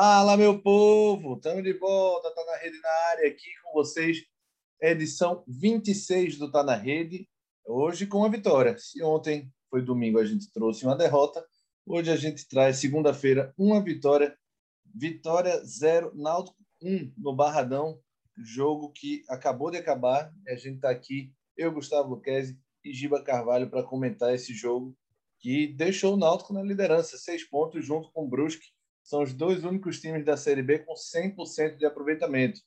Fala, meu povo! Estamos de volta, tá na rede na área aqui com vocês. Edição 26 do Tá na Rede. Hoje com a vitória. Se ontem foi domingo a gente trouxe uma derrota, hoje a gente traz segunda-feira uma vitória. Vitória 0, Náutico 1 no Barradão. Jogo que acabou de acabar. A gente está aqui, eu, Gustavo Luquezzi e Giba Carvalho, para comentar esse jogo que deixou o Náutico na liderança, seis pontos junto com o Brusque são os dois únicos times da Série B com 100% de aproveitamento.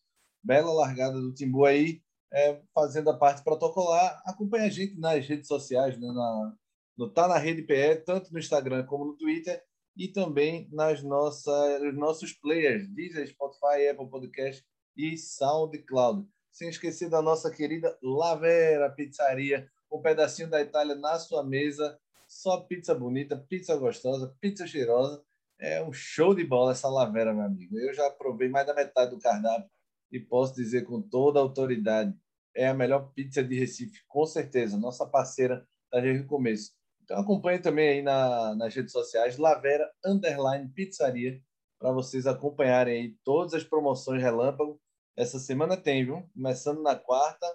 Bela largada do Timbu aí, é, fazendo a parte protocolar. Acompanhe a gente nas redes sociais, né, na, no Tá na Rede PE, tanto no Instagram como no Twitter, e também nas nossas nossos players, Deezer, Spotify, Apple Podcast e SoundCloud. Sem esquecer da nossa querida Lavera Pizzaria, um pedacinho da Itália na sua mesa. Só pizza bonita, pizza gostosa, pizza cheirosa é um show de bola essa lavera, meu amigo. Eu já provei mais da metade do cardápio e posso dizer com toda a autoridade, é a melhor pizza de Recife, com certeza. Nossa parceira desde o começo. Então acompanhe também aí na, nas redes sociais, Lavera Underline Pizzaria, para vocês acompanharem aí todas as promoções relâmpago. Essa semana tem, viu? Começando na quarta,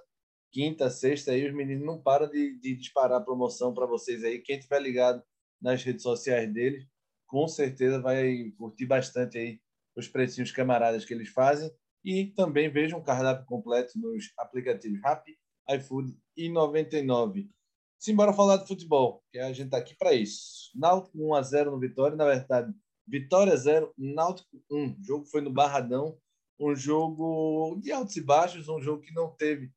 quinta, sexta, aí os meninos não param de, de disparar promoção para vocês aí. Quem tiver ligado nas redes sociais deles, com certeza vai curtir bastante aí os precinhos camaradas que eles fazem e também veja um cardápio completo nos aplicativos Rappi, iFood e 99. Simbora falar de futebol, que a gente está aqui para isso. Náutico 1 a 0 no Vitória, na verdade, Vitória 0, Náutico 1. O jogo foi no Barradão, um jogo de altos e baixos, um jogo que não teve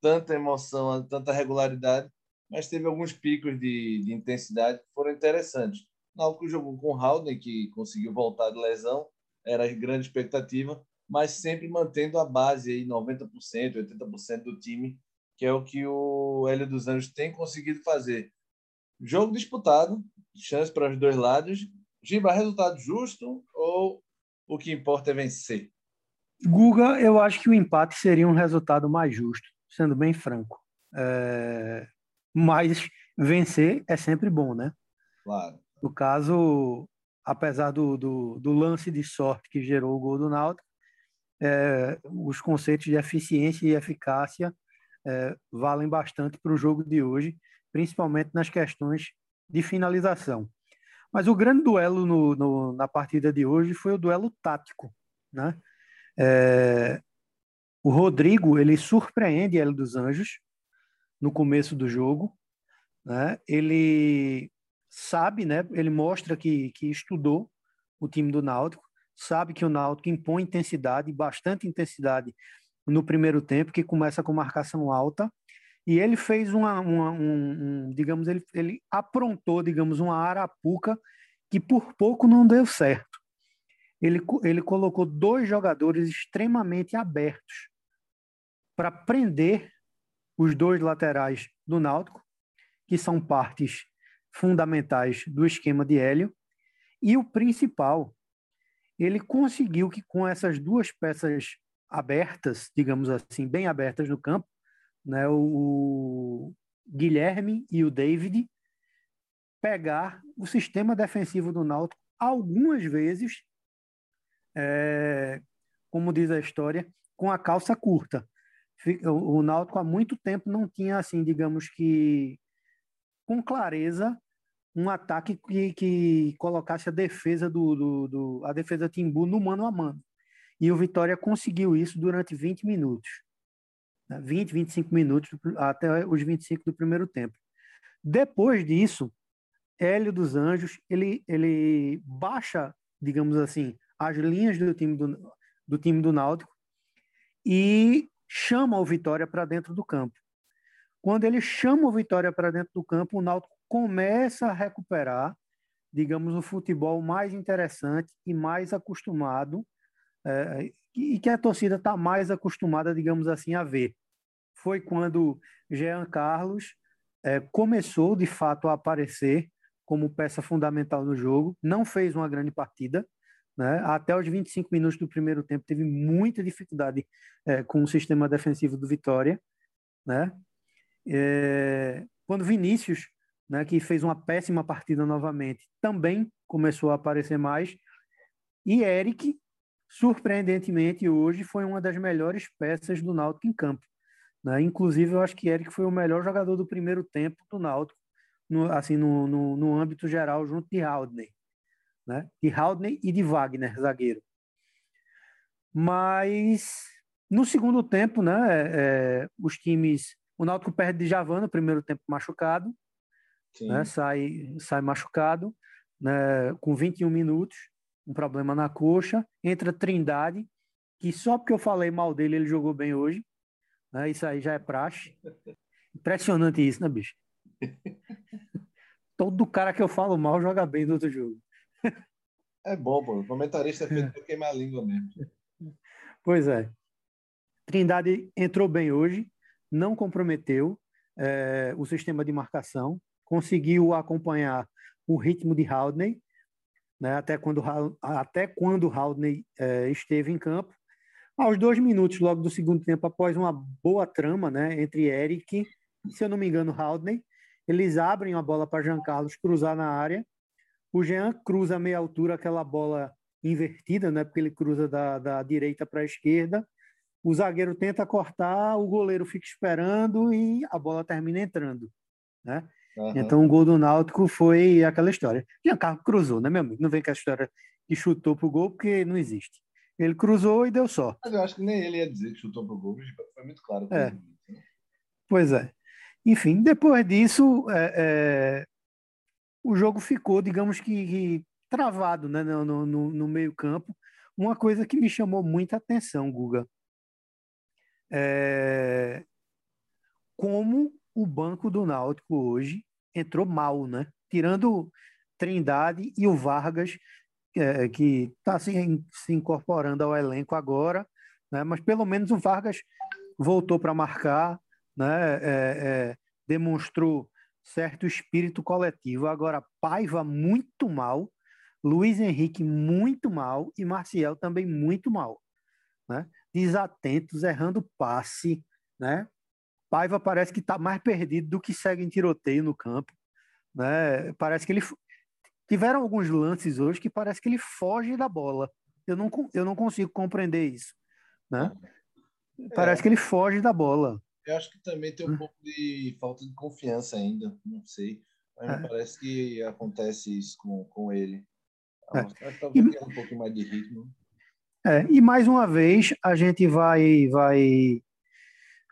tanta emoção, tanta regularidade, mas teve alguns picos de, de intensidade que foram interessantes. Náutico jogou com o Haldane, que conseguiu voltar de lesão, era a grande expectativa, mas sempre mantendo a base aí 90%, 80% do time, que é o que o Hélio dos Anjos tem conseguido fazer. Jogo disputado, chance para os dois lados. Giba, resultado justo ou o que importa é vencer? Guga, eu acho que o empate seria um resultado mais justo, sendo bem franco. É... Mas vencer é sempre bom, né? Claro. No caso, apesar do, do, do, lance de sorte que gerou o gol do Náutico, é, os conceitos de eficiência e eficácia é, valem bastante para o jogo de hoje, principalmente nas questões de finalização. Mas o grande duelo no, no, na partida de hoje foi o duelo tático, né? É, o Rodrigo ele surpreende Hélio dos Anjos no começo do jogo, né? Ele sabe, né? Ele mostra que, que estudou o time do Náutico, sabe que o Náutico impõe intensidade, bastante intensidade no primeiro tempo, que começa com marcação alta, e ele fez uma, uma um, um, digamos, ele, ele aprontou, digamos, uma arapuca que por pouco não deu certo. Ele, ele colocou dois jogadores extremamente abertos para prender os dois laterais do Náutico, que são partes fundamentais do esquema de Hélio. E o principal, ele conseguiu que com essas duas peças abertas, digamos assim, bem abertas no campo, né, o Guilherme e o David, pegar o sistema defensivo do Náutico algumas vezes, é, como diz a história, com a calça curta. O Náutico há muito tempo não tinha, assim, digamos que, com clareza um ataque que, que colocasse a defesa do, do, do, a defesa Timbu no mano a mano. E o Vitória conseguiu isso durante 20 minutos. 20, né? 25 minutos até os 25 do primeiro tempo. Depois disso, Hélio dos Anjos, ele, ele baixa, digamos assim, as linhas do time do, do time do Náutico e chama o Vitória para dentro do campo. Quando ele chama o Vitória para dentro do campo, o Náutico começa a recuperar, digamos, o futebol mais interessante e mais acostumado, é, e que a torcida está mais acostumada, digamos assim, a ver. Foi quando Jean Carlos é, começou, de fato, a aparecer como peça fundamental no jogo, não fez uma grande partida, né? até os 25 minutos do primeiro tempo teve muita dificuldade é, com o sistema defensivo do Vitória, né? É, quando Vinícius né, que fez uma péssima partida novamente, também começou a aparecer mais. E Eric, surpreendentemente, hoje foi uma das melhores peças do Náutico em campo. Né? Inclusive, eu acho que Eric foi o melhor jogador do primeiro tempo do Náutico, no, assim, no, no, no âmbito geral, junto de Haldney. Né? De Haldney e de Wagner, zagueiro. Mas no segundo tempo, né, é, os times. O Náutico perde de Javan no primeiro tempo machucado, né, sai, sai machucado, né, com 21 minutos, um problema na coxa. Entra Trindade, que só porque eu falei mal dele, ele jogou bem hoje. Né, isso aí já é praxe. Impressionante isso, né, bicho? Todo cara que eu falo mal joga bem no outro jogo. É bom, pô. O comentarista é feito para queimar a língua mesmo. Pois é. Trindade entrou bem hoje, não comprometeu é, o sistema de marcação, conseguiu acompanhar o ritmo de Haldney, né, até quando até quando Haldney é, esteve em campo. Aos dois minutos, logo do segundo tempo, após uma boa trama né, entre Eric e, se eu não me engano, Haldney, eles abrem a bola para Jean Carlos cruzar na área. O Jean cruza a meia altura, aquela bola invertida, né, porque ele cruza da, da direita para a esquerda o zagueiro tenta cortar, o goleiro fica esperando e a bola termina entrando, né? Uhum. Então o gol do Náutico foi aquela história. Giancarlo cruzou, né, meu amigo? Não vem com a história que chutou pro gol, porque não existe. Ele cruzou e deu só. Mas eu acho que nem ele ia dizer que chutou pro gol, foi muito claro. É. Né? Pois é. Enfim, depois disso, é, é, o jogo ficou, digamos que, que travado né, no, no, no meio campo. Uma coisa que me chamou muita atenção, Guga, é, como o banco do Náutico hoje entrou mal, né? Tirando Trindade e o Vargas, é, que está se, se, incorporando ao elenco agora, né? mas pelo menos o Vargas voltou para marcar, né? É, é, demonstrou certo espírito coletivo. Agora, Paiva muito mal, Luiz Henrique muito mal e Marcial também muito mal. Né? Desatentos, errando passe, né? Paiva parece que está mais perdido do que segue em tiroteio no campo, né? Parece que ele tiveram alguns lances hoje que parece que ele foge da bola. Eu não, eu não consigo compreender isso, né? É. Parece que ele foge da bola. Eu acho que também tem um hum. pouco de falta de confiança ainda, não sei. Mas é. parece que acontece isso com, com ele. É. Talvez e... um pouco mais de ritmo. É, e mais uma vez a gente vai, vai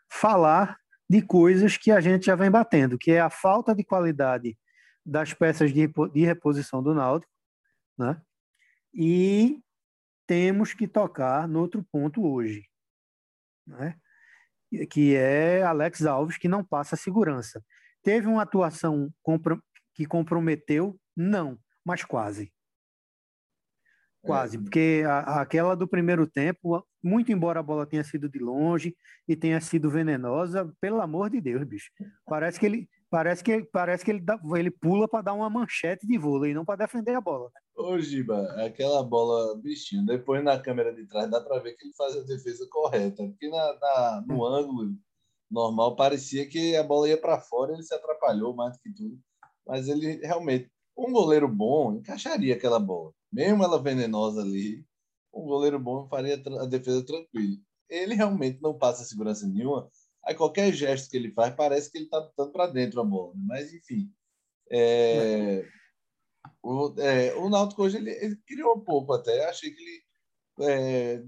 falar de coisas que a gente já vem batendo, que é a falta de qualidade das peças de, de reposição do Náutico, né? E temos que tocar no outro ponto hoje, né? que é Alex Alves, que não passa segurança. Teve uma atuação que comprometeu? Não, mas quase. Quase, é. porque a, aquela do primeiro tempo, muito embora a bola tenha sido de longe e tenha sido venenosa, pelo amor de Deus, bicho. Parece que ele, parece que, parece que ele, dá, ele pula para dar uma manchete de vôlei, não para defender a bola. Né? Ô, Giba, aquela bola, bichinho, depois na câmera de trás dá para ver que ele faz a defesa correta, porque na, na no hum. ângulo normal parecia que a bola ia para fora, ele se atrapalhou mais do que tudo. Mas ele realmente, um goleiro bom encaixaria aquela bola mesmo ela venenosa ali, um goleiro bom faria a defesa tranquila. Ele realmente não passa segurança nenhuma. Aí qualquer gesto que ele faz parece que ele está botando para dentro a bola. Mas enfim, é... o, é, o Náutico hoje ele, ele, criou um pouco até. Achei que ele é...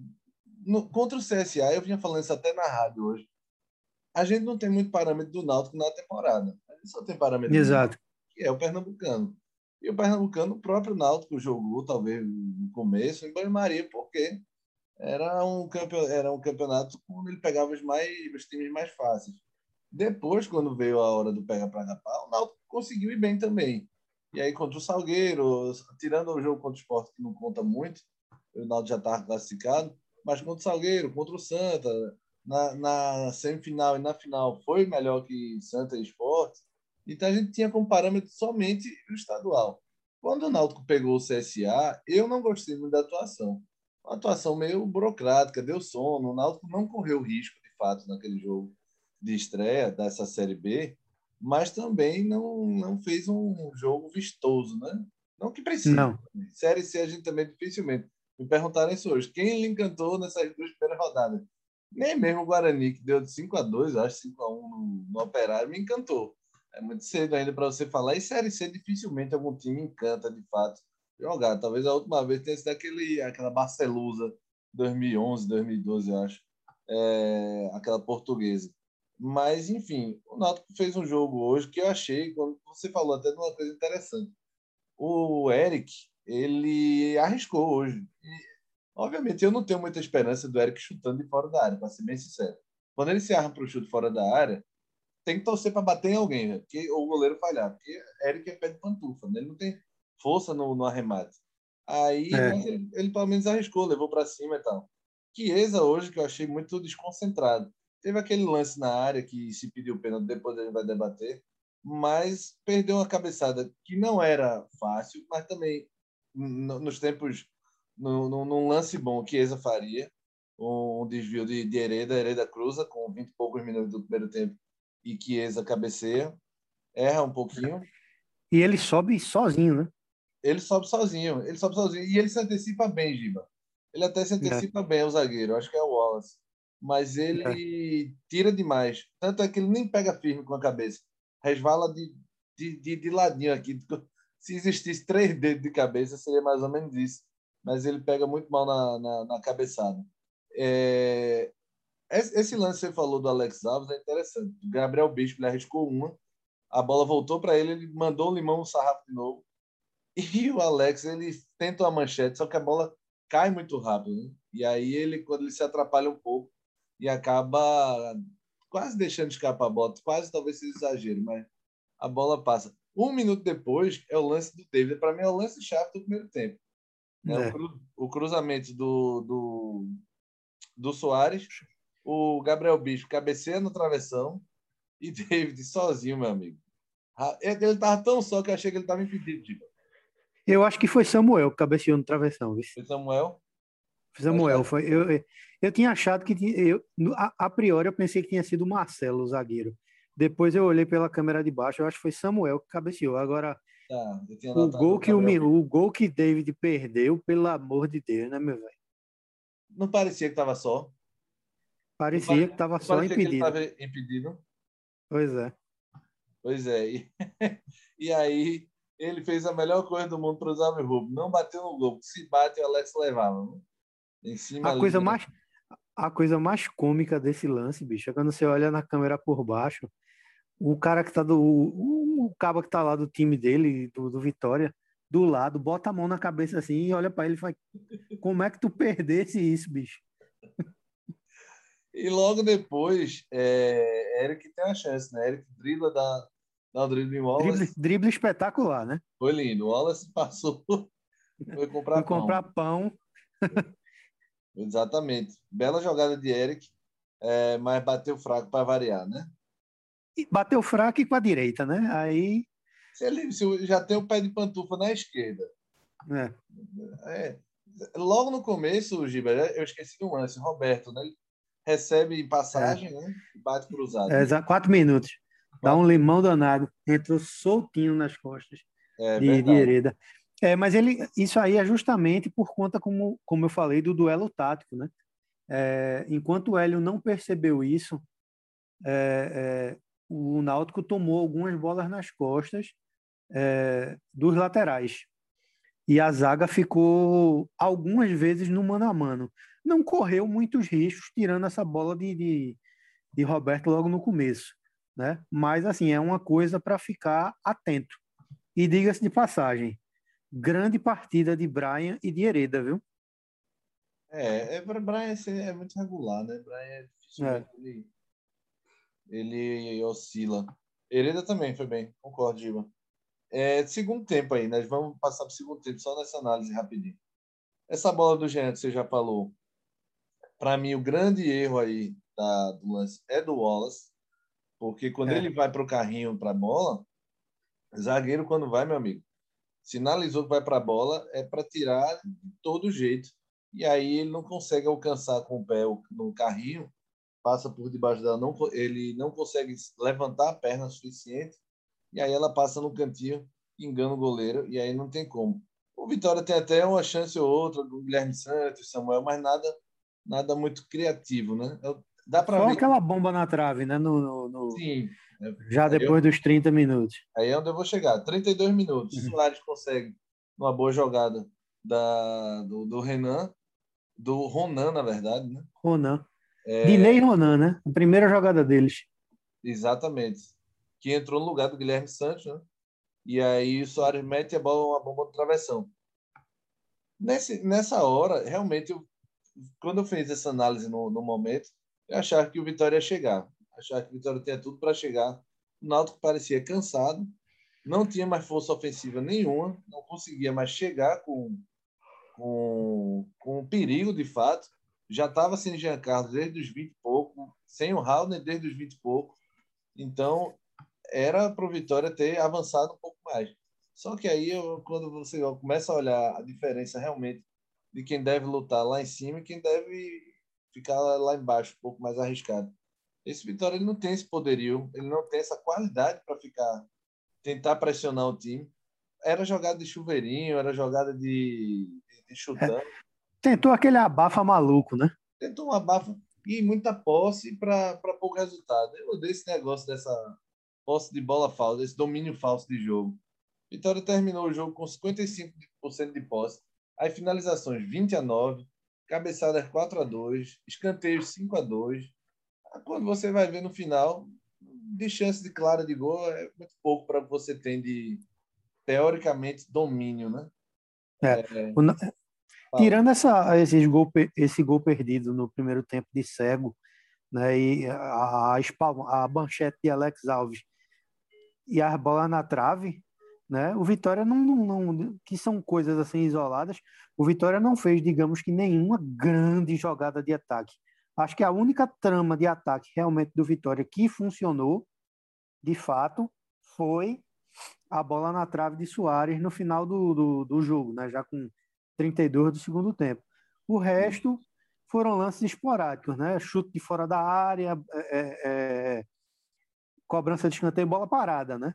no, contra o CSA eu vinha falando isso até na rádio hoje. A gente não tem muito parâmetro do Náutico na temporada. A gente só tem parâmetro Exato. que é o pernambucano. E o Pernambucano, o próprio Náutico jogou, talvez, no começo, em banho-maria, porque era um, campeonato, era um campeonato onde ele pegava os, mais, os times mais fáceis. Depois, quando veio a hora do pega para pau, o Náutico conseguiu ir bem também. E aí, contra o Salgueiro, tirando o jogo contra o Sport, que não conta muito, o Náutico já estava classificado, mas contra o Salgueiro, contra o Santa, na, na semifinal e na final, foi melhor que Santa e Sport. Então a gente tinha como parâmetro somente o estadual. Quando o Náutico pegou o CSA, eu não gostei muito da atuação. Uma atuação meio burocrática, deu sono. O Náutico não correu risco, de fato, naquele jogo de estreia dessa Série B, mas também não, não fez um jogo vistoso, né? Não que precise. Não. Série C a gente também dificilmente. Me perguntaram isso hoje. Quem lhe encantou nessas duas primeiras rodadas? Nem mesmo o Guarani, que deu de 5 a 2 acho 5 a 1 no, no Operário, me encantou. É muito cedo ainda para você falar. E Série C dificilmente algum time encanta, de fato, jogar. Talvez a última vez tenha sido aquele, aquela Barcelusa 2011, 2012, acho. É, aquela portuguesa. Mas, enfim, o Náutico fez um jogo hoje que eu achei, quando você falou até de uma coisa interessante. O Eric, ele arriscou hoje. E, obviamente, eu não tenho muita esperança do Eric chutando de fora da área, para ser bem sincero. Quando ele se arma para o chute fora da área, tem que torcer para bater em alguém, né? porque o goleiro falhar. Porque Eric é pé de pantufa, né? ele não tem força no, no arremate. Aí é. ele, ele, pelo menos arriscou, levou para cima e tal. Chiesa hoje, que eu achei muito desconcentrado. Teve aquele lance na área que se pediu pênalti, depois a gente vai debater, mas perdeu uma cabeçada que não era fácil, mas também nos tempos, num lance bom que Chiesa faria, um desvio de, de Hereda, Hereda cruza com 20 e poucos minutos do primeiro tempo e Chiesa cabeceia, erra um pouquinho. E ele sobe sozinho, né? Ele sobe sozinho, ele sobe sozinho e ele se antecipa bem, Giba. Ele até se antecipa é. bem o zagueiro, acho que é o Wallace. Mas ele é. tira demais. Tanto é que ele nem pega firme com a cabeça. Resvala de, de, de, de ladinho aqui. Se existisse três dedos de cabeça, seria mais ou menos isso. Mas ele pega muito mal na, na, na cabeçada. É, esse lance que você falou do Alex Alves é interessante. O Gabriel Bispo ele arriscou uma, a bola voltou para ele, ele mandou o limão no sarrafo de novo. E o Alex, ele tenta uma manchete, só que a bola cai muito rápido. Né? E aí ele, quando ele se atrapalha um pouco e acaba quase deixando escapar a bola, quase talvez seja exagero, mas a bola passa. Um minuto depois é o lance do David. Para mim é o lance chave do primeiro tempo. É. O, cru, o, cruzamento do, do, do Soares o Gabriel Bispo cabeceia no travessão e David sozinho, meu amigo. Ele estava tão só que eu achei que ele estava impedido, tipo. Eu acho que foi Samuel que cabeceou no travessão. Viu? Foi Samuel? Samuel, foi. Eu, eu, tinha achado que. Tinha, eu, a, a, priori, eu pensei que tinha sido Marcelo, o zagueiro. Depois eu olhei pela câmera de baixo, eu acho que foi Samuel que cabeceou. Agora, tá, o, gol que o, o gol que David perdeu, pelo amor de Deus, né, meu velho? Não parecia que estava só. Parecia que estava só impedido. impedido. Pois é. Pois é. E, e, aí ele fez a melhor coisa do mundo para usar o Rubio. Não bateu no gol. Se bate, o Alex levava. Né? Em cima a coisa mais a coisa mais cômica desse lance, bicho, é quando você olha na câmera por baixo, o cara que tá do. O, o cabo que tá lá do time dele, do, do Vitória, do lado, bota a mão na cabeça assim e olha para ele e fala: Como é que tu perdesse isso, bicho? E logo depois, é, Eric tem a chance, né? Eric dribla da, da drible Wallace. Drible, drible espetacular, né? Foi lindo. O Wallace passou, foi comprar foi pão. comprar pão. Exatamente. Bela jogada de Eric, é, mas bateu fraco para variar, né? E bateu fraco e com a direita, né? Aí. Se ele se já tem o pé de pantufa na esquerda. É. é. Logo no começo, Giba, eu esqueci um lance. Roberto, né? Recebe passagem, é. né? Bate cruzado. É, quatro minutos. Dá um limão danado. Entrou soltinho nas costas é, de, de Hereda. É, mas ele, isso aí é justamente por conta, como, como eu falei, do duelo tático, né? É, enquanto o Hélio não percebeu isso, é, é, o Náutico tomou algumas bolas nas costas é, dos laterais. E a zaga ficou algumas vezes no mano a mano não correu muitos riscos tirando essa bola de, de, de Roberto logo no começo. Né? Mas, assim, é uma coisa para ficar atento. E diga-se de passagem, grande partida de Brian e de Hereda, viu? É, é Brian é muito regular, né? Brian é é. Ele, ele oscila. Hereda também foi bem, concordo, Giba. É, segundo tempo aí, nós vamos passar para o segundo tempo, só nessa análise rapidinho. Essa bola do Jean que você já falou, para mim, o grande erro aí da, do lance é do Wallace, porque quando é. ele vai para o carrinho, para a bola, zagueiro, quando vai, meu amigo, sinalizou que vai para a bola, é para tirar de todo jeito. E aí ele não consegue alcançar com o pé no carrinho, passa por debaixo dela, não, ele não consegue levantar a perna suficiente, e aí ela passa no cantinho, engana o goleiro, e aí não tem como. O Vitória tem até uma chance ou outra do Guilherme Santos, Samuel, mas nada, nada muito criativo, né? Dá para ver. aquela bomba na trave, né? No, no, no... Sim. Já depois eu... dos 30 minutos. Aí é onde eu vou chegar. 32 minutos. Uhum. Soares consegue uma boa jogada da, do, do Renan, do Ronan, na verdade, né? Ronan. É... Dinei Ronan, né? A primeira jogada deles. Exatamente. Que entrou no lugar do Guilherme Santos, né? E aí o Soares mete a bola, uma bomba no travessão. Nesse, nessa hora, realmente, eu, quando eu fiz essa análise no, no momento, eu achava que o Vitória ia chegar. Achava que o Vitória tinha tudo para chegar. O Náutico parecia cansado, não tinha mais força ofensiva nenhuma, não conseguia mais chegar com, com, com perigo de fato. Já estava sem Jean Carlos desde os 20 e pouco, sem o Raul desde os 20 e pouco. Então, era para o Vitória ter avançado um pouco mais. Só que aí, eu, quando você começa a olhar a diferença realmente de quem deve lutar lá em cima e quem deve ficar lá embaixo, um pouco mais arriscado. Esse Vitória ele não tem esse poderio, ele não tem essa qualidade para ficar tentar pressionar o time. Era jogada de chuveirinho, era jogada de, de, de chutando. É. Tentou aquele abafa maluco, né? Tentou um abafa e muita posse para pouco resultado. Eu odeio esse negócio dessa posse de bola falsa, esse domínio falso de jogo. Vitória terminou o jogo com 55% de posse. Aí finalizações 20 a 9, cabeçadas 4 a 2, escanteios 5 a 2. Quando você vai ver no final, de chance de clara de gol é muito pouco para você ter de teoricamente domínio, né? É. É... Tirando essa, esse, gol, esse gol perdido no primeiro tempo de cego, né, e a, a, a manchete de Alex Alves e a bola na trave, né? O Vitória não, não, não, que são coisas assim isoladas. O Vitória não fez, digamos que nenhuma grande jogada de ataque. Acho que a única trama de ataque realmente do Vitória que funcionou, de fato, foi a bola na trave de Soares no final do, do, do jogo, né? Já com 32 do segundo tempo. O resto foram lances esporádicos, né? Chute de fora da área, é, é, é cobrança de escanteio e bola parada, né?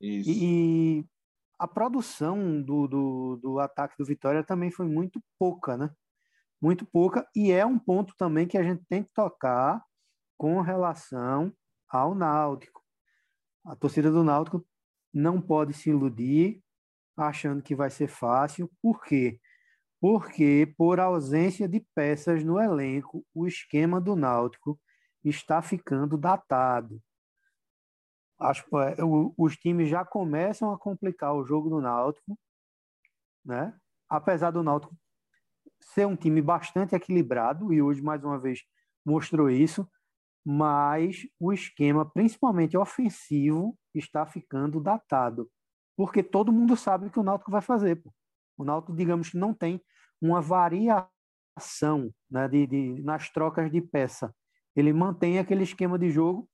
Isso. E a produção do, do, do ataque do Vitória também foi muito pouca, né? Muito pouca, e é um ponto também que a gente tem que tocar com relação ao Náutico. A torcida do Náutico não pode se iludir achando que vai ser fácil, por quê? Porque, por ausência de peças no elenco, o esquema do Náutico está ficando datado acho que é, os times já começam a complicar o jogo do Náutico, né? Apesar do Náutico ser um time bastante equilibrado e hoje mais uma vez mostrou isso, mas o esquema, principalmente ofensivo, está ficando datado, porque todo mundo sabe o que o Náutico vai fazer. Pô. O Náutico, digamos que não tem uma variação né, de, de, nas trocas de peça. Ele mantém aquele esquema de jogo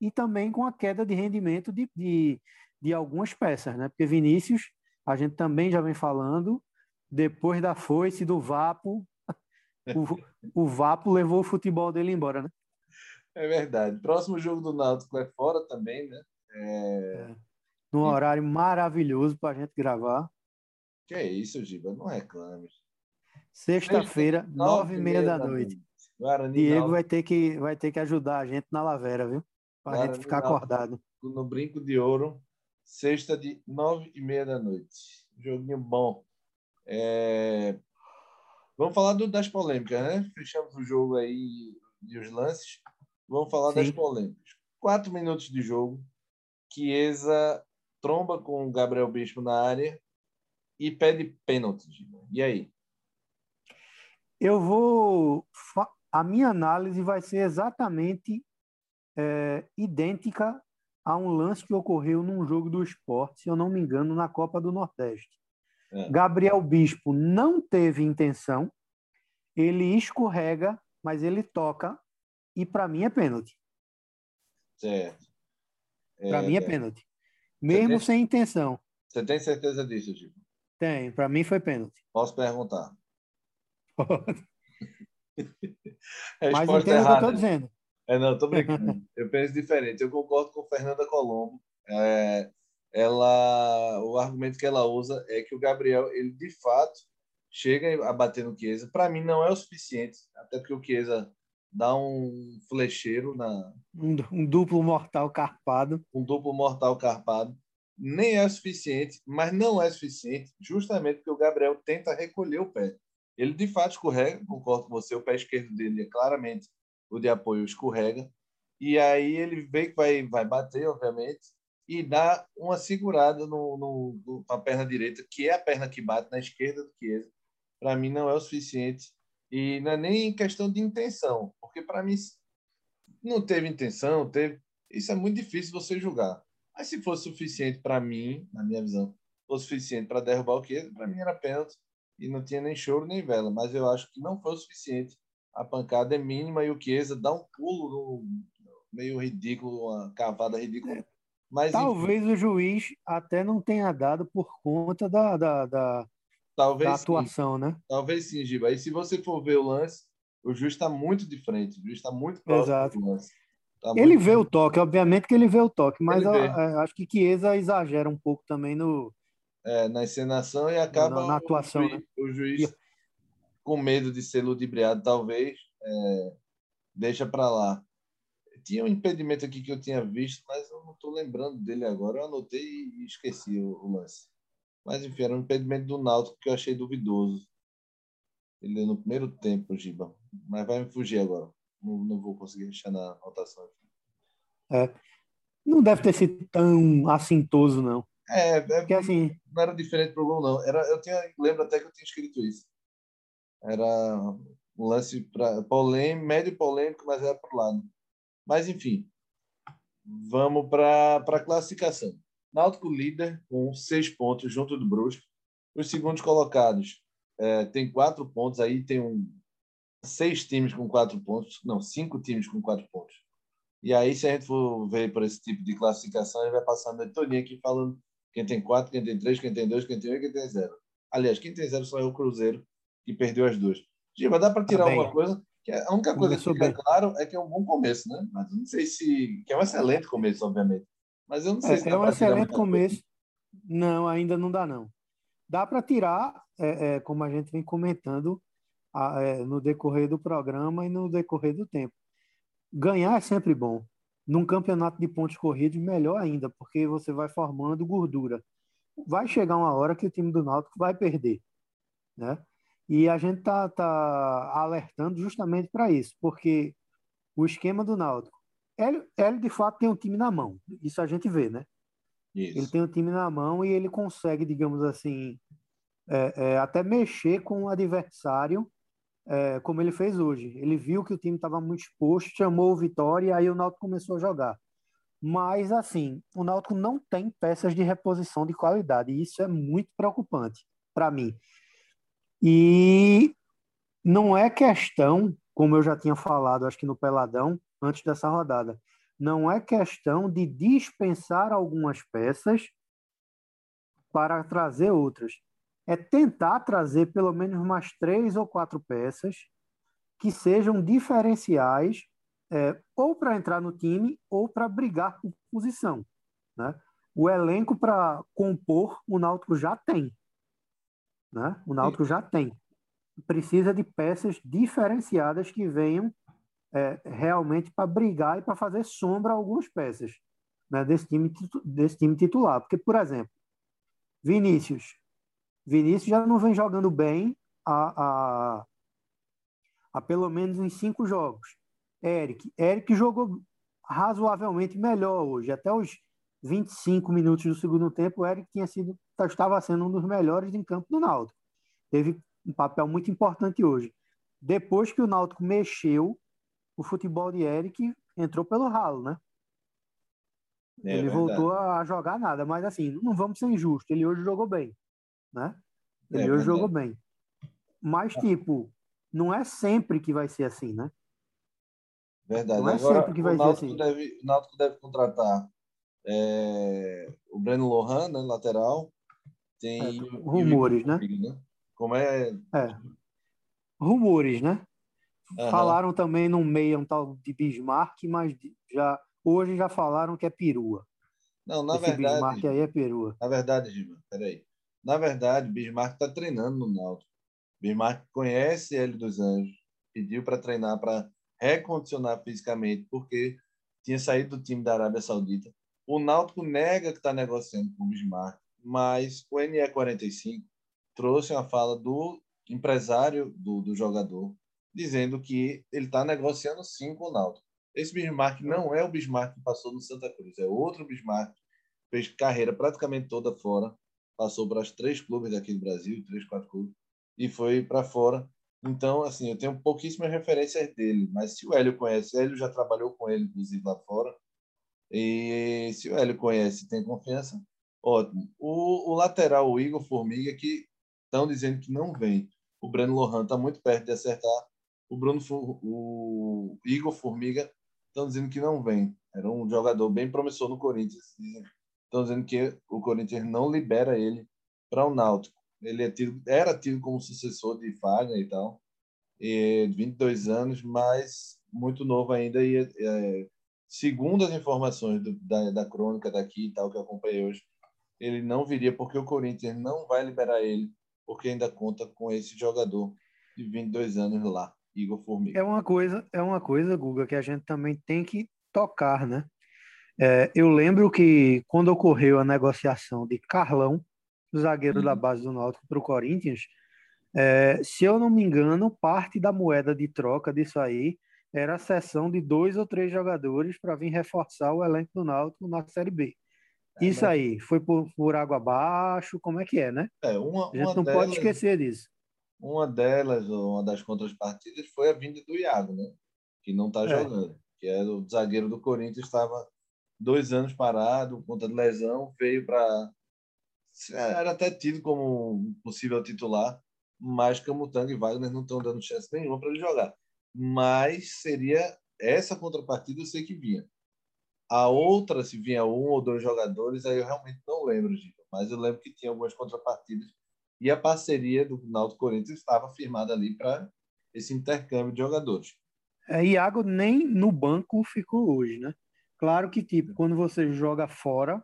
e também com a queda de rendimento de, de, de algumas peças, né? Porque Vinícius, a gente também já vem falando, depois da foice do Vapo, o, o Vapo levou o futebol dele embora, né? É verdade. Próximo jogo do Náutico é fora também, né? É... É. Num horário maravilhoso para a gente gravar. Que é isso, Giba? Não reclame. Sexta-feira, nove e meia da noite. Guarani Diego vai ter, que, vai ter que ajudar a gente na Lavera, viu? Para a gente ficar acordado. No Brinco de Ouro, sexta de nove e meia da noite. Joguinho bom. É... Vamos falar do, das polêmicas, né? Fechamos o jogo aí e os lances. Vamos falar Sim. das polêmicas. Quatro minutos de jogo. Chiesa tromba com o Gabriel Bispo na área e pede pênalti. E aí? Eu vou. A minha análise vai ser exatamente é, idêntica a um lance que ocorreu num jogo do esporte, se eu não me engano, na Copa do Nordeste. É. Gabriel Bispo não teve intenção, ele escorrega, mas ele toca, e para mim é pênalti. Certo. É, para mim é pênalti. Mesmo tem... sem intenção. Você tem certeza disso, Chico? Tem, para mim foi pênalti. Posso perguntar? Mas entenda o que eu estou dizendo. É, não, tô brincando. eu penso diferente. Eu concordo com Fernanda Colombo. É, ela, o argumento que ela usa é que o Gabriel, ele de fato chega a bater no Chiesa. Para mim não é o suficiente, até porque o Chiesa dá um flecheiro na um, um duplo mortal carpado, um duplo mortal carpado. Nem é o suficiente, mas não é suficiente, justamente porque o Gabriel tenta recolher o pé. Ele de fato escorrega, concordo com você, o pé esquerdo dele é claramente o de apoio escorrega, e aí ele vê que vai, vai bater, obviamente, e dá uma segurada no, no, no, na perna direita, que é a perna que bate na esquerda do Chiesa. Para mim não é o suficiente. E não é nem questão de intenção, porque para mim não teve intenção, teve. Isso é muito difícil você julgar. Mas se fosse suficiente para mim, na minha visão, fosse suficiente para derrubar o Chiesa, para mim era pênalti e não tinha nem choro nem vela. Mas eu acho que não foi o suficiente. A pancada é mínima e o Chiesa dá um pulo meio ridículo, uma cavada ridícula. É. Mas, Talvez enfim, o juiz até não tenha dado por conta da, da, da, Talvez da atuação, sim. né? Talvez sim, Giba. E se você for ver o lance, o juiz está muito de frente, o juiz está muito próximo Exato. do lance. Tá ele vê o toque, obviamente que ele vê o toque, mas eu, é, acho que Chiesa exagera um pouco também no é, na encenação e acaba na, na atuação, o juiz, né? o juiz com medo de ser ludibriado, talvez é, deixa para lá. Tinha um impedimento aqui que eu tinha visto, mas eu não estou lembrando dele agora. Eu anotei e esqueci o, o lance. Mas, enfim, era um impedimento do Náutico que eu achei duvidoso. Ele no primeiro tempo, Giba. Mas vai me fugir agora. Não, não vou conseguir deixar na anotação aqui. É. Não deve ter sido tão assintoso, não. É, é Porque, assim... não era diferente pro gol, não. Era, eu tinha, lembro até que eu tinha escrito isso. Era um lance pra, polêmico, médio polêmico, mas era pro lado. Mas, enfim, vamos para a classificação. Náutico líder com seis pontos junto do Brusque. Os segundos colocados é, tem quatro pontos. Aí tem um, seis times com quatro pontos. Não, cinco times com quatro pontos. E aí, se a gente for ver por esse tipo de classificação, gente vai passando a todinha aqui falando quem tem quatro, quem tem três, quem tem dois, quem tem e quem tem zero. Aliás, quem tem zero só é o Cruzeiro, que perdeu as duas. Giba, dá para tirar tá alguma coisa? Que a única coisa que fica bem. claro é que é um bom começo, né? Mas não sei se. que é um excelente começo, obviamente. Mas eu não sei é, se é um excelente começo. Não, ainda não dá, não. Dá para tirar, é, é, como a gente vem comentando a, é, no decorrer do programa e no decorrer do tempo. Ganhar é sempre bom. Num campeonato de pontos corridos, melhor ainda, porque você vai formando gordura. Vai chegar uma hora que o time do Náutico vai perder, né? E a gente tá, tá alertando justamente para isso, porque o esquema do Náutico ele, ele, de fato tem um time na mão. Isso a gente vê, né? Isso. Ele tem um time na mão e ele consegue, digamos assim, é, é, até mexer com o adversário, é, como ele fez hoje. Ele viu que o time estava muito exposto, chamou o Vitória e aí o Náutico começou a jogar. Mas, assim, o Náutico não tem peças de reposição de qualidade e isso é muito preocupante para mim. E não é questão, como eu já tinha falado, acho que no Peladão, antes dessa rodada. Não é questão de dispensar algumas peças para trazer outras. É tentar trazer pelo menos mais três ou quatro peças que sejam diferenciais é, ou para entrar no time ou para brigar por posição. Né? O elenco para compor o Náutico já tem. Né? O Náutico já tem. Precisa de peças diferenciadas que venham é, realmente para brigar e para fazer sombra a algumas peças né, desse, time, desse time titular. Porque, por exemplo, Vinícius. Vinícius já não vem jogando bem há, há, há pelo menos em cinco jogos. Eric. Eric jogou razoavelmente melhor hoje. Até os 25 minutos do segundo tempo, o Eric tinha sido, estava sendo um dos melhores em campo do Náutico. Teve um papel muito importante hoje. Depois que o Náutico mexeu o futebol de Eric entrou pelo ralo, né? É, ele verdade. voltou a jogar nada, mas assim, não vamos ser injustos. Ele hoje jogou bem, né? Ele é, hoje verdade. jogou bem. Mas, tipo, não é sempre que vai ser assim, né? Verdade. Não é Agora, sempre que vai ser assim. Deve, o Náutico deve contratar é, o Breno Lohan, né, lateral. Tem é, rumores, né? né? Como é? É. Rumores, né? Uhum. Falaram também no meio um tal de Bismarck, mas já hoje já falaram que é perua. Não, na Esse verdade. Bismarck aí é perua. Na verdade, Giba, peraí. Na verdade, Bismarck está treinando no Náutico. Bismarck conhece ele dos Anjos, pediu para treinar para recondicionar fisicamente, porque tinha saído do time da Arábia Saudita. O Náutico nega que está negociando com o Bismarck, mas o NE45 trouxe uma fala do empresário do, do jogador, dizendo que ele está negociando sim com o Náutico. Esse Bismarck não é o Bismarck que passou no Santa Cruz, é outro Bismarck. Fez carreira praticamente toda fora, passou para os três clubes daqui do Brasil, três, quatro clubes, e foi para fora. Então, assim, eu tenho pouquíssimas referências dele, mas se o Hélio conhece, o Hélio já trabalhou com ele, inclusive, lá fora, e se o Hélio conhece tem confiança, ótimo. O, o lateral, o Igor Formiga, que estão dizendo que não vem. O Breno Lohan está muito perto de acertar. O Bruno, o Igor Formiga estão dizendo que não vem. Era um jogador bem promissor no Corinthians. Estão dizendo que o Corinthians não libera ele para o Náutico. Ele é tido, era tido como sucessor de Fagner e tal, e 22 anos, mas muito novo ainda. E é, segundo as informações do, da, da crônica daqui e tal que eu acompanhei hoje, ele não viria porque o Corinthians não vai liberar ele, porque ainda conta com esse jogador de 22 anos lá. Igor Formiga. É uma coisa, é uma coisa, Guga, que a gente também tem que tocar, né? É, eu lembro que quando ocorreu a negociação de Carlão, zagueiro uhum. da base do Náutico, para o Corinthians, é, se eu não me engano, parte da moeda de troca disso aí era a cessão de dois ou três jogadores para vir reforçar o elenco do Náutico na Série B. É, Isso mas... aí foi por, por, água abaixo, como é que é, né? É, uma, a gente não delas... pode esquecer disso. Uma delas, uma das contrapartidas, foi a vinda do Iago, né? Que não está é. jogando. Que é o zagueiro do Corinthians, estava dois anos parado, conta de lesão, veio para. Era até tido como possível titular, mas Camutanga e Wagner não estão dando chance nenhuma para ele jogar. Mas seria essa contrapartida, eu sei que vinha. A outra, se vinha um ou dois jogadores, aí eu realmente não lembro, Giba. Mas eu lembro que tinha algumas contrapartidas e a parceria do Náutico Corinthians estava firmada ali para esse intercâmbio de jogadores. É, Iago nem no banco ficou hoje, né? Claro que, tipo, quando você joga fora,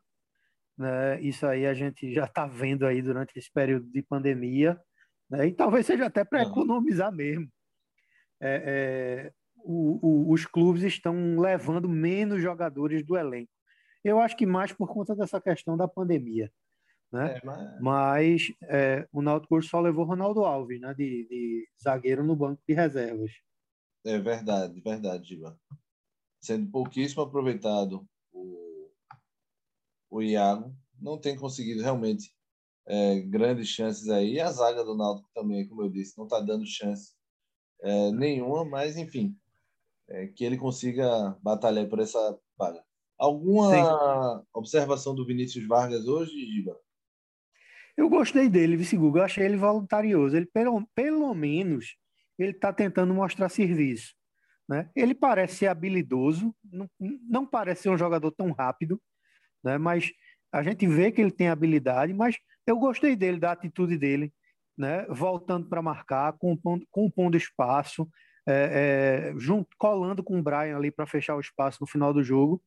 né, isso aí a gente já está vendo aí durante esse período de pandemia, né, e talvez seja até para economizar mesmo. É, é, o, o, os clubes estão levando menos jogadores do elenco. Eu acho que mais por conta dessa questão da pandemia. Né? É, mas, mas é, o Náutico só levou Ronaldo Alves, né? De, de, zagueiro no banco de reservas. É verdade, verdade, Giba. Sendo pouquíssimo aproveitado o, o Iago, não tem conseguido realmente é, grandes chances aí. E a zaga do Náutico também, como eu disse, não está dando chance é, nenhuma, mas enfim, é, que ele consiga batalhar por essa vaga. Alguma Sim. observação do Vinícius Vargas hoje, Giba? Eu gostei dele, Vice Google. Eu achei ele voluntarioso. Ele, pelo, pelo menos, ele está tentando mostrar serviço. Né? Ele parece ser habilidoso, não, não parece ser um jogador tão rápido, né? mas a gente vê que ele tem habilidade. Mas eu gostei dele, da atitude dele, né? voltando para marcar, compondo, compondo espaço, é, é, junto, colando com o Brian ali para fechar o espaço no final do jogo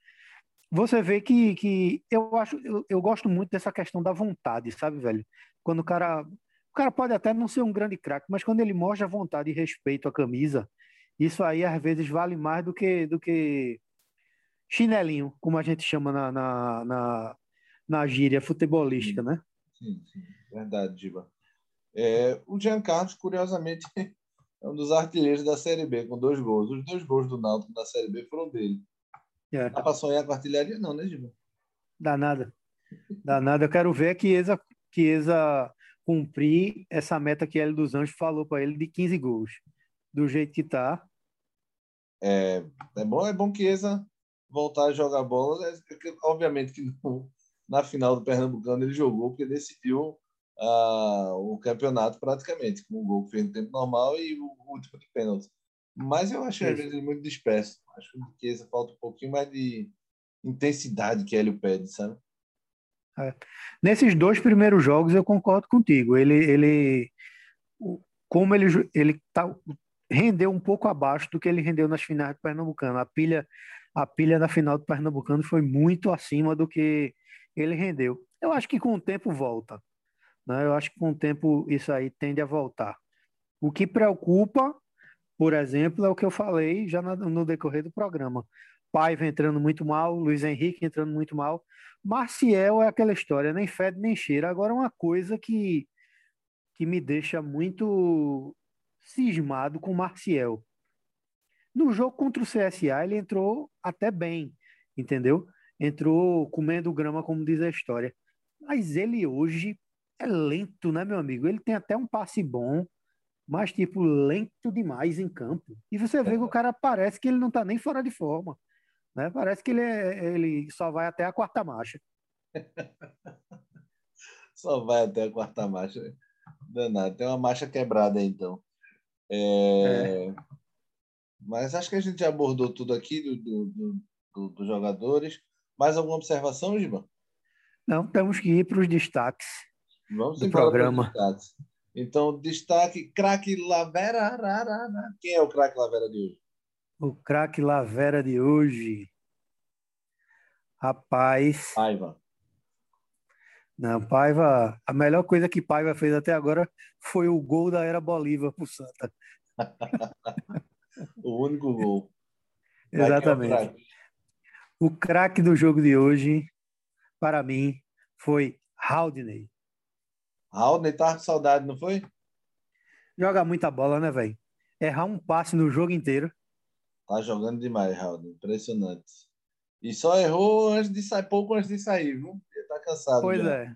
você vê que, que eu acho, eu, eu, gosto muito dessa questão da vontade, sabe, velho? Quando o cara, o cara pode até não ser um grande craque, mas quando ele mostra vontade e respeito à camisa, isso aí às vezes vale mais do que do que chinelinho, como a gente chama na, na, na, na gíria futebolística, sim. né? Sim, sim, verdade, Diva. É, o Jean Carlos, curiosamente, é um dos artilheiros da Série B, com dois gols. Os dois gols do Náutico na Série B foram dele. É. Dá para sonhar com artilharia, não, né, Gilberto? Dá nada. Dá nada. Eu quero ver que Chiesa, Chiesa cumprir essa meta que ele dos Anjos falou para ele de 15 gols. Do jeito que tá. É, é bom, é bom que Chiesa voltar a jogar bola. É, obviamente que no, na final do Pernambucano ele jogou porque decidiu o campeonato praticamente, com o gol que fez no tempo normal e o, último de pênalti. Mas eu acho às vezes ele muito disperso. Acho que o Chiesa falta um pouquinho mais de intensidade que ele pede, sabe? É. Nesses dois primeiros jogos eu concordo contigo. Ele, ele como ele ele tá rendeu um pouco abaixo do que ele rendeu nas finais do Pernambucano. A pilha, a pilha da final do Pernambucano foi muito acima do que ele rendeu. Eu acho que com o tempo volta. Né? Eu acho que com o tempo isso aí tende a voltar. O que preocupa, por exemplo, é o que eu falei já no decorrer do programa. Paiva entrando muito mal, Luiz Henrique entrando muito mal. Marcial é aquela história, nem fede nem cheira. Agora, uma coisa que, que me deixa muito cismado com o Marcial. No jogo contra o CSA, ele entrou até bem, entendeu? Entrou comendo grama, como diz a história. Mas ele hoje é lento, né, meu amigo? Ele tem até um passe bom, mas, tipo, lento demais em campo. E você vê que o cara parece que ele não tá nem fora de forma. Né? Parece que ele, é, ele só vai até a quarta marcha. só vai até a quarta marcha. Danado. Tem uma marcha quebrada aí, então. É... É. Mas acho que a gente já abordou tudo aqui dos do, do, do, do, jogadores. Mais alguma observação, Giba? Não, temos que ir para os destaques Vamos do programa. Então, destaque, craque Lavera. Quem é o craque Lavera de hoje? O craque Lavera de hoje. Rapaz. Paiva. Não, Paiva. A melhor coisa que Paiva fez até agora foi o gol da Era Bolívar pro Santa. o único gol. Exatamente. o craque do jogo de hoje, para mim, foi Haldney. Haldney tá com saudade, não foi? Joga muita bola, né, velho? Errar um passe no jogo inteiro. Tá jogando demais, Raul. Impressionante. E só errou antes de sair, pouco antes de sair, viu? Ele tá cansado. Pois já. é.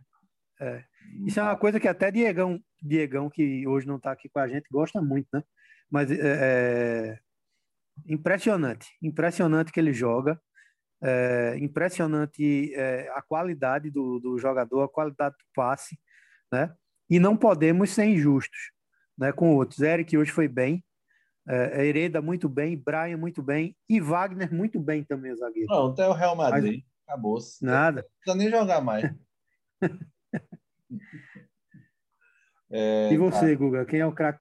é. Isso é uma coisa que até Diegão, Diegão, que hoje não tá aqui com a gente, gosta muito, né? Mas é, é impressionante. Impressionante que ele joga. É, impressionante é, a qualidade do, do jogador, a qualidade do passe, né? E não podemos ser injustos né, com outros. Eric hoje foi bem, é, Hereda muito bem, Brian muito bem e Wagner muito bem também, o zagueiro. Não, até o Real Madrid. Mas... Acabou. -se. Nada. Não precisa nem jogar mais. é, e você, tá. Guga, quem é o craque?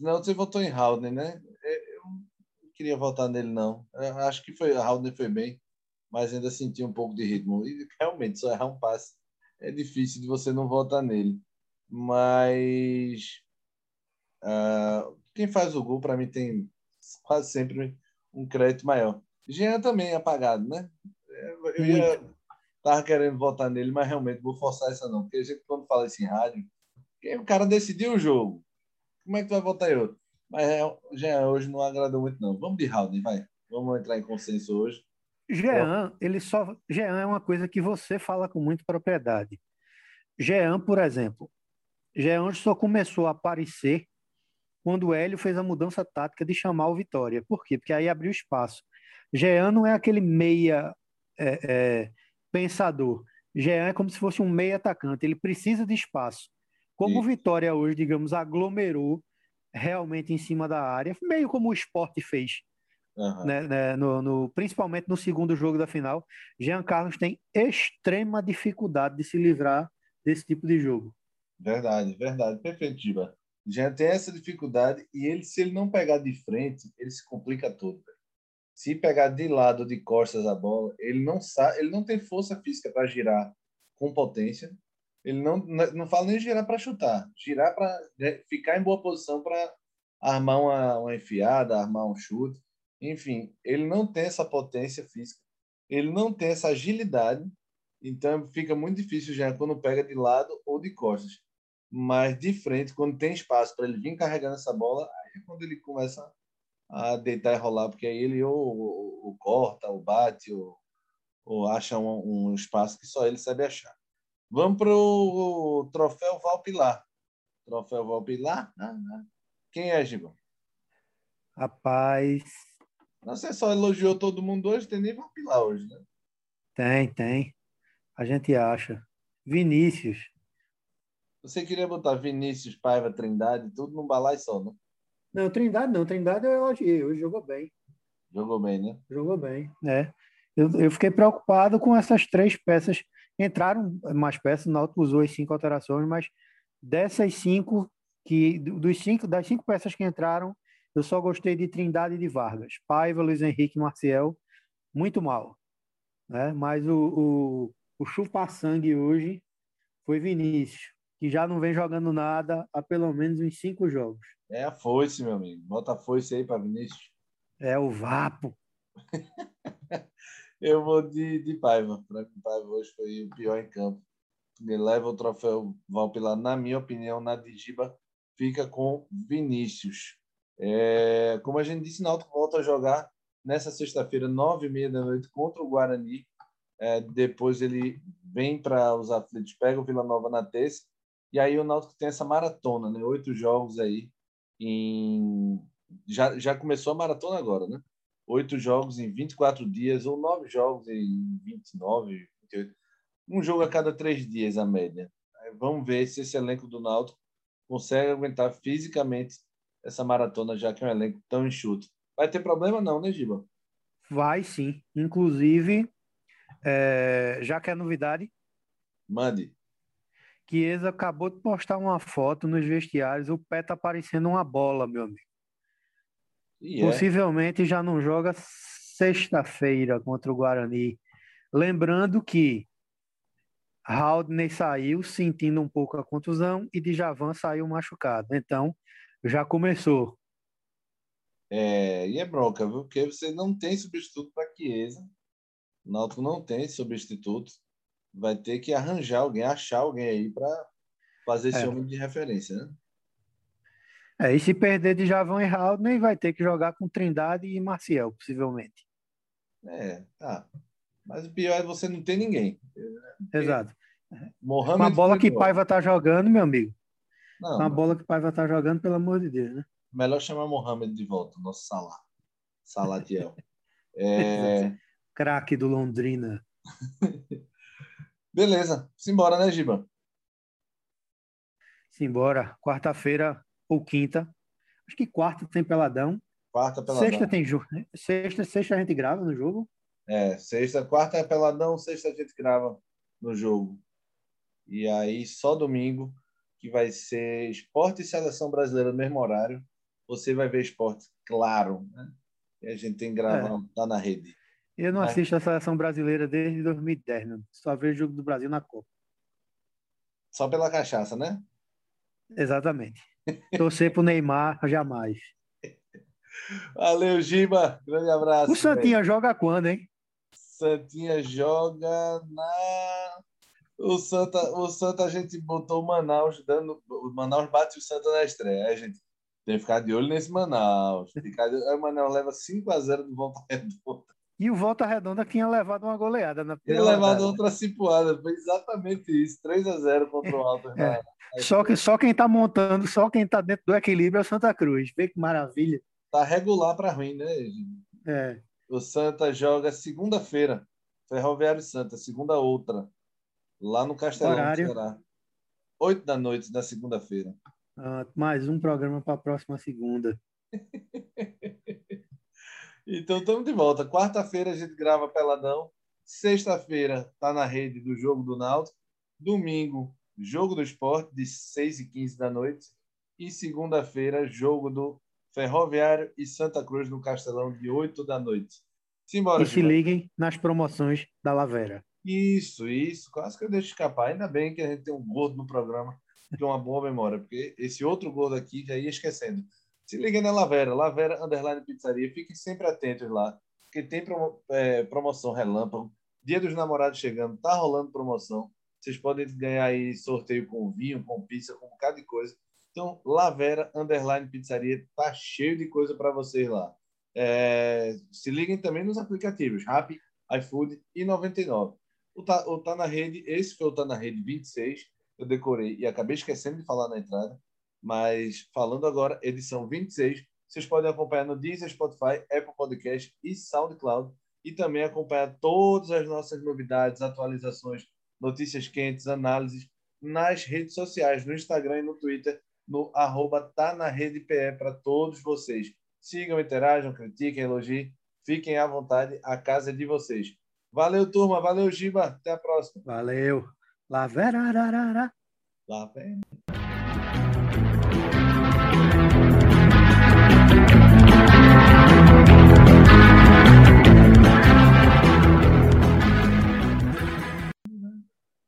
Não, você votou em Haldner, né? É, eu não queria votar nele, não. Eu acho que foi, Haldner foi bem, mas ainda senti um pouco de ritmo. E realmente, só errar um passe é difícil de você não votar nele. Mas uh, quem faz o gol, para mim, tem quase sempre um crédito maior. Jean também é apagado, né? Eu ia, tava querendo votar nele, mas realmente vou forçar essa não. Porque a gente, quando fala isso em rádio, o cara decidiu o jogo. Como é que tu vai votar eu? Mas é, Jean hoje não agradou muito, não. Vamos de Haldane, vai. Vamos entrar em consenso hoje. Jean, ele só. Jean é uma coisa que você fala com muita propriedade. Jean, por exemplo, Jean só começou a aparecer quando o Hélio fez a mudança tática de chamar o Vitória. Por quê? Porque aí abriu espaço. Jean não é aquele meia é, é, pensador. Jean é como se fosse um meia atacante. Ele precisa de espaço. Como o Vitória hoje, digamos, aglomerou realmente em cima da área, meio como o esporte fez. Uhum. Né, né, no, no, principalmente no segundo jogo da final, Jean Carlos tem extrema dificuldade de se livrar desse tipo de jogo. Verdade, verdade. Perfeito, Giba já tem essa dificuldade e ele, se ele não pegar de frente, ele se complica todo. Se pegar de lado, de costas a bola, ele não sabe, ele não tem força física para girar com potência. Ele não não fala nem girar para chutar, girar para né, ficar em boa posição para armar uma, uma enfiada, armar um chute. Enfim, ele não tem essa potência física, ele não tem essa agilidade, então fica muito difícil já quando pega de lado ou de costas mas de frente, quando tem espaço para ele vir carregando essa bola, aí é quando ele começa a deitar e rolar, porque aí ele ou, ou, ou corta, ou bate, ou, ou acha um, um, espaço que só ele sabe achar. Vamos para o troféu Valpilar. Troféu Valpilar? Ah, ah. Quem é, Gibão? Rapaz. Você só elogiou todo mundo hoje, tem nem Valpilar hoje, né? Tem, tem. A gente acha. Vinícius. Você queria botar Vinícius, Paiva, Trindade, tudo num balai só, né? Não, Trindade não. Trindade eu elogiei. Hoje jogou bem. Jogou bem, né? Jogou bem, né? Eu, eu fiquei preocupado com essas três peças. Entraram mais peças, o Náutico usou as cinco alterações, mas dessas cinco, que dos cinco, das cinco peças que entraram, Eu só gostei de Trindade e de Vargas. Paiva, Luiz Henrique Marcial, muito mal. Né? Mas o, o, o chupa-sangue hoje foi Vinícius, que já não vem jogando nada há pelo menos uns cinco jogos. É a foice, meu amigo. Bota a foice aí para Vinícius. É o Vapo. Eu vou de, de Paiva. Para mim, Paiva hoje foi o pior em campo. Ele leva o troféu Valpilar, na minha opinião, na Digiba, fica com Vinícius. É, como a gente disse, Náutico volta a jogar nessa sexta-feira, nove e meia da noite, contra o Guarani. É, depois ele vem para os aflitos, pega o Vila Nova na terça. E aí o Náutico tem essa maratona, né? Oito jogos aí. Em... Já, já começou a maratona agora, né? Oito jogos em 24 dias, ou nove jogos em 29, 28. Um jogo a cada três dias, a média. Vamos ver se esse elenco do Náutico consegue aguentar fisicamente essa maratona, já que é um elenco tão enxuto. Vai ter problema não, né, Giba? Vai sim. Inclusive, é, já que é novidade. Mande. Chiesa acabou de postar uma foto nos vestiários, o pé tá parecendo uma bola, meu amigo. É. Possivelmente já não joga sexta-feira contra o Guarani. Lembrando que Haldney saiu sentindo um pouco a contusão e Djavan saiu machucado. Então, já começou. É, e é bronca, viu? Porque você não tem substituto para Chiesa. O Náutico não tem substituto. Vai ter que arranjar alguém, achar alguém aí para fazer esse é. homem de referência, né? É, e se perder de Javão e Haldney, vai ter que jogar com Trindade e Marcial, possivelmente. É, tá. Mas o pior é você não ter ninguém. Exato. Mohamed uma bola que Paiva tá jogando, meu amigo. Não, uma bola que Paiva tá jogando, pelo amor de Deus, né? Melhor chamar Mohamed de volta, nosso Salah. Salatiel. é... Craque do Londrina. Beleza. Simbora, né, Giba? Simbora. Quarta-feira ou quinta. Acho que quarta tem peladão. Quarta peladão. Sexta tem jogo. Né? Sexta, sexta a gente grava no jogo. É, sexta, quarta é peladão, sexta a gente grava no jogo. E aí só domingo, que vai ser esporte e seleção brasileira no mesmo horário. Você vai ver esporte, claro. Né? E a gente tem que gravar, é. tá na rede. Eu não é. assisto a seleção brasileira desde 2010, né? só vejo o jogo do Brasil na Copa. Só pela cachaça, né? Exatamente. Torcer pro Neymar jamais. Valeu, Giba. Grande abraço. O Santinha véio. joga quando, hein? Santinha joga na. O Santa, o Santa a gente botou o Manaus dando. O Manaus bate o Santa na estreia. A gente tem que ficar de olho nesse Manaus. Ficar de... Aí o Manaus leva 5 a 0 do Volta Redonda. E o Volta Redonda tinha levado uma goleada na Tinha levado outra cipuada. Foi exatamente isso. 3 a 0 contra o Alto. É. Só, que, só quem está montando, só quem está dentro do equilíbrio é o Santa Cruz. Vê que maravilha. Tá regular para ruim, né? É. O Santa joga segunda-feira. Ferroviário Santa, segunda outra. Lá no Castelão, Horário. Ceará. Oito da noite da segunda-feira. Ah, mais um programa para a próxima segunda. então estamos de volta. Quarta-feira a gente grava Peladão. Sexta-feira está na rede do Jogo do Náutico. Domingo, Jogo do Esporte, de 6 e 15 da noite. E segunda-feira, jogo do Ferroviário e Santa Cruz no Castelão, de 8 da noite. Simbora, e se liguem nas promoções da Lavera. Isso, isso. Quase que eu deixo escapar. Ainda bem que a gente tem um gordo no programa, que é uma boa memória, porque esse outro gordo aqui já ia esquecendo. Se liguem na Lavera, Lavera Underline Pizzaria. Fiquem sempre atentos lá, porque tem promo, é, promoção relâmpago. Dia dos namorados chegando, tá rolando promoção. Vocês podem ganhar aí sorteio com vinho, com pizza, com um bocado de coisa. Então, Lavera Underline Pizzaria tá cheio de coisa para vocês lá. É, se liguem também nos aplicativos Rappi, iFood e 99. O tá, o tá na rede, esse foi o Tá na Rede 26, eu decorei e acabei esquecendo de falar na entrada, mas falando agora, edição 26, vocês podem acompanhar no Deezer, Spotify, Apple Podcast e SoundCloud e também acompanhar todas as nossas novidades, atualizações, notícias quentes, análises nas redes sociais, no Instagram e no Twitter, no arroba tá na rede PE para todos vocês. Sigam, interajam, critiquem, elogiem. Fiquem à vontade, a casa é de vocês. Valeu, turma. Valeu, Giba. Até a próxima. Valeu. Lavera. Lavera.